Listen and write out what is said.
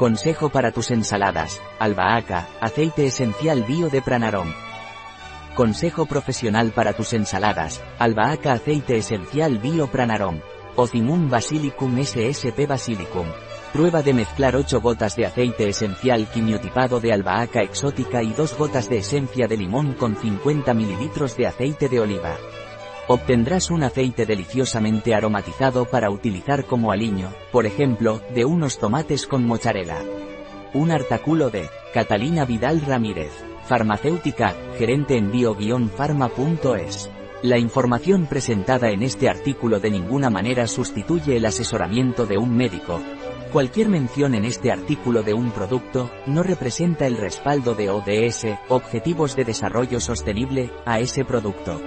Consejo para tus ensaladas, albahaca, aceite esencial bio de Pranarom. Consejo profesional para tus ensaladas, albahaca aceite esencial bio Pranarom. Ocimum basilicum SSP basilicum. Prueba de mezclar 8 gotas de aceite esencial quimiotipado de albahaca exótica y 2 gotas de esencia de limón con 50 ml de aceite de oliva. Obtendrás un aceite deliciosamente aromatizado para utilizar como aliño, por ejemplo, de unos tomates con mozzarella. Un artículo de Catalina Vidal Ramírez, farmacéutica, gerente en bio-pharma.es. La información presentada en este artículo de ninguna manera sustituye el asesoramiento de un médico. Cualquier mención en este artículo de un producto, no representa el respaldo de ODS, Objetivos de Desarrollo Sostenible, a ese producto.